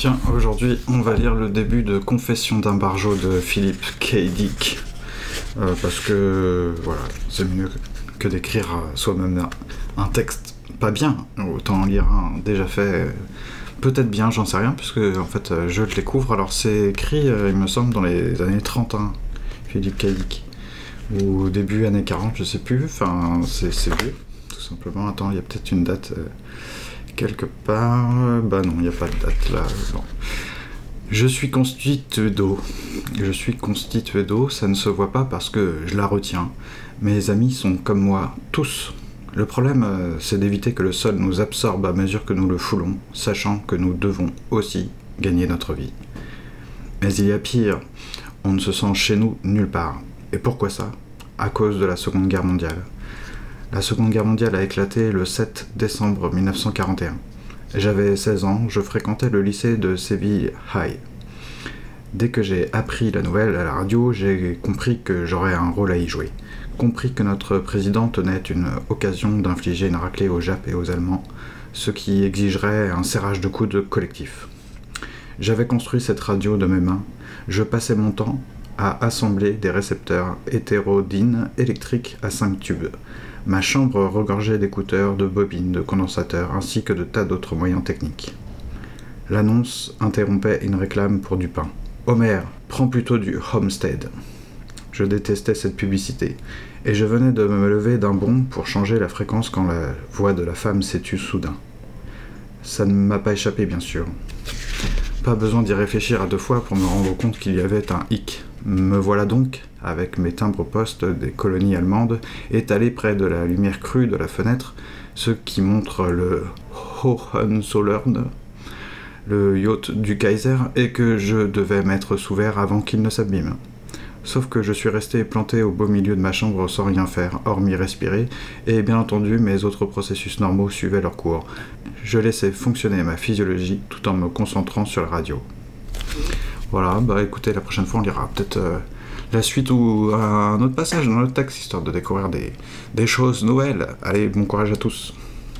Tiens, aujourd'hui, on va lire le début de Confession d'un barjo de Philippe K. Dick. Euh, parce que, voilà, c'est mieux que d'écrire euh, soi-même un texte pas bien. Autant en lire un déjà fait, euh, peut-être bien, j'en sais rien, puisque en fait, je le découvre. Alors, c'est écrit, il me semble, dans les années 30, hein, Philippe K. Dick. Ou début années 40, je sais plus. Enfin, c'est vieux, tout simplement. Attends, il y a peut-être une date quelque part. Bah non, il n'y a pas de date là. Je suis constitué d'eau. Je suis constitué d'eau, ça ne se voit pas parce que je la retiens. Mes amis sont comme moi, tous. Le problème, euh, c'est d'éviter que le sol nous absorbe à mesure que nous le foulons, sachant que nous devons aussi gagner notre vie. Mais il y a pire, on ne se sent chez nous nulle part. Et pourquoi ça? À cause de la Seconde Guerre mondiale. La Seconde Guerre mondiale a éclaté le 7 décembre 1941. J'avais 16 ans, je fréquentais le lycée de Séville High. Dès que j'ai appris la nouvelle à la radio, j'ai compris que j'aurais un rôle à y jouer. Compris que notre président tenait une occasion d'infliger une raclée aux Japs et aux Allemands, ce qui exigerait un serrage de coudes collectif. J'avais construit cette radio de mes mains. Je passais mon temps à assembler des récepteurs hétérodynes électriques à 5 tubes ma chambre regorgeait d'écouteurs, de bobines, de condensateurs, ainsi que de tas d'autres moyens techniques. L'annonce interrompait une réclame pour du pain. Homer, prends plutôt du Homestead. Je détestais cette publicité, et je venais de me lever d'un bond pour changer la fréquence quand la voix de la femme s'est tue soudain. Ça ne m'a pas échappé, bien sûr. Pas besoin d'y réfléchir à deux fois pour me rendre compte qu'il y avait un hic. Me voilà donc, avec mes timbres postes des colonies allemandes, étalés près de la lumière crue de la fenêtre, ce qui montre le Hohenzollern, le yacht du Kaiser, et que je devais mettre sous verre avant qu'il ne s'abîme. Sauf que je suis resté planté au beau milieu de ma chambre sans rien faire, hormis respirer, et bien entendu mes autres processus normaux suivaient leur cours. Je laissais fonctionner ma physiologie tout en me concentrant sur la radio. Voilà, bah écoutez, la prochaine fois on lira peut-être euh, la suite ou un autre passage dans le texte, histoire de découvrir des, des choses nouvelles. Allez, bon courage à tous.